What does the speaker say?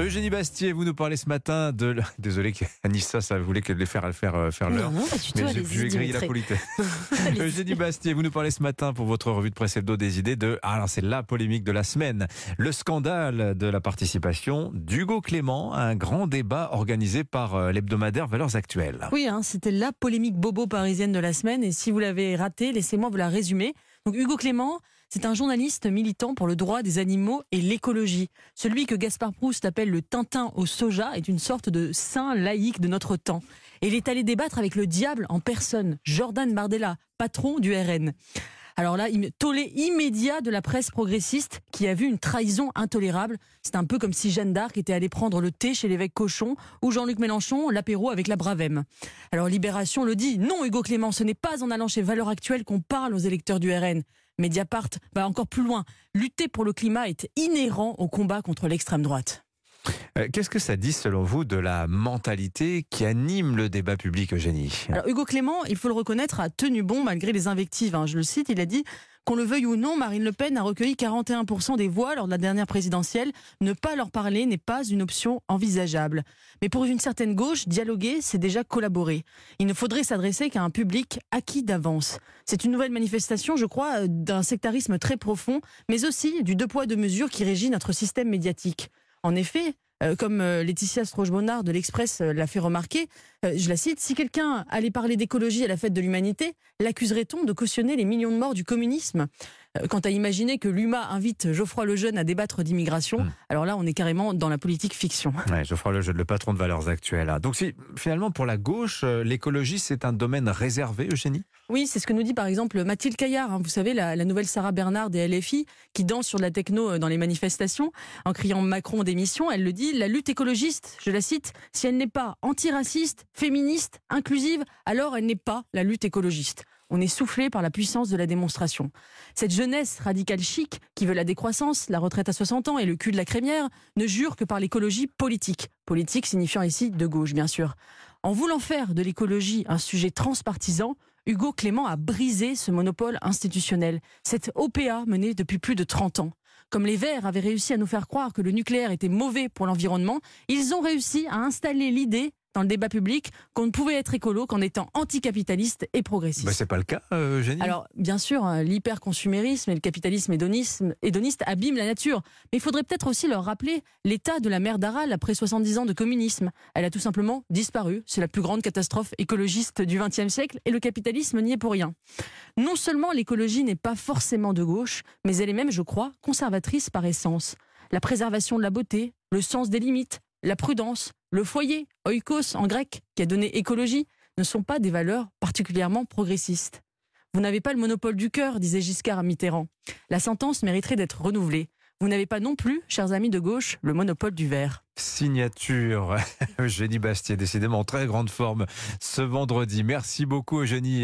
Eugénie Bastier, vous nous parlez ce matin de. Désolé, Anissa, ça voulait qu'elle les faire, faire, euh, faire l'heure. Non, non. Mais j'ai grillé la Dimitri. politesse. Allez-y. Eugénie Bastier, vous nous parlez ce matin pour votre revue de presse hebdo des idées de. Ah, alors, c'est la polémique de la semaine. Le scandale de la participation d'Hugo Clément à un grand débat organisé par euh, l'hebdomadaire Valeurs Actuelles. Oui, hein, c'était la polémique bobo parisienne de la semaine. Et si vous l'avez ratée, laissez-moi vous la résumer. Donc, Hugo Clément, c'est un journaliste militant pour le droit des animaux et l'écologie. Celui que Gaspard Proust appelle le Tintin au soja est une sorte de saint laïque de notre temps. Et il est allé débattre avec le diable en personne, Jordan Bardella, patron du RN. Alors là, tollé immédiat de la presse progressiste qui a vu une trahison intolérable. C'est un peu comme si Jeanne d'Arc était allée prendre le thé chez l'évêque Cochon ou Jean-Luc Mélenchon l'apéro avec la Bravem. Alors Libération le dit, non Hugo Clément, ce n'est pas en allant chez Valeurs Actuelles qu'on parle aux électeurs du RN. Mediapart va encore plus loin. Lutter pour le climat est inhérent au combat contre l'extrême droite. Euh, Qu'est-ce que ça dit, selon vous, de la mentalité qui anime le débat public, Eugénie? Alors Hugo Clément, il faut le reconnaître, a tenu bon malgré les invectives. hein. Je le cite, il a dit qu'on le veuille ou non, Marine Le Pen a recueilli 41% des voix lors de la dernière présidentielle. Ne pas leur parler n'est pas une option envisageable. Mais pour une certaine gauche, dialoguer, c'est déjà collaborer. Il ne faudrait s'adresser qu'à un public acquis d'avance. C'est une nouvelle manifestation, je crois, euh, d'un sectarisme très profond, mais aussi du deux poids deux mesures qui régit notre système médiatique. En effet, euh, comme euh, Laetitia Stroche-Bonnard de l'Express euh, l'a fait remarquer, je la cite, si quelqu'un allait parler d'écologie à la fête de l'humanité, l'accuserait-on de cautionner les millions de morts du communisme? Quant à imaginer que l'UMA invite Geoffroy Lejeune à débattre d'immigration, Hmm. alors là, on est carrément dans la politique fiction. Ouais, Geoffroy Lejeune, le patron de Valeurs Actuelles. Donc, si, finalement, pour la gauche, euh, l'écologie, c'est un domaine réservé, Eugénie? Oui, c'est ce que nous dit par exemple Mathilde Caillard, hein, vous savez, la, la nouvelle Sarah Bernard des LFI, qui danse sur de la techno euh, dans les manifestations, en criant Macron démission. Elle le dit, la lutte écologiste, je la cite, si elle n'est pas antiraciste, féministe, inclusive, alors elle n'est pas la lutte écologiste. On est soufflé par la puissance de la démonstration. Cette jeunesse radicale chic, qui veut la décroissance, la retraite à 60 ans et le cul de la crémière, ne jure que par l'écologie politique. Politique signifiant ici de gauche, bien sûr. En voulant faire de l'écologie un sujet transpartisan, Hugo Clément a brisé ce monopole institutionnel, cette OPA menée depuis plus de 30 ans. Comme les Verts avaient réussi à nous faire croire que le nucléaire était mauvais pour l'environnement, ils ont réussi à installer l'idée dans le débat public qu'on ne pouvait être écolo qu'en étant anticapitaliste et progressiste. bah, C'est pas le cas, euh, Alors, bien sûr, hein, l'hyperconsumérisme et le capitalisme hédonisme- hédoniste abîment la nature. Mais il faudrait peut-être aussi leur rappeler l'état de la mer d'Aral après 70 ans de communisme. Elle a tout simplement disparu. C'est la plus grande catastrophe écologiste du XXe siècle et le capitalisme n'y est pour rien. Non seulement l'écologie n'est pas forcément de gauche, mais elle est même, je crois, conservatrice par essence. La préservation de la beauté, le sens des limites, la prudence, le foyer, oikos en grec, qui a donné écologie, ne sont pas des valeurs particulièrement progressistes. Vous n'avez pas le monopole du cœur, disait Giscard à Mitterrand. La sentence mériterait d'être renouvelée. Vous n'avez pas non plus, chers amis de gauche, le monopole du verre. Signature. Eugénie Bastier, décidément en très grande forme ce vendredi. Merci beaucoup, Eugénie.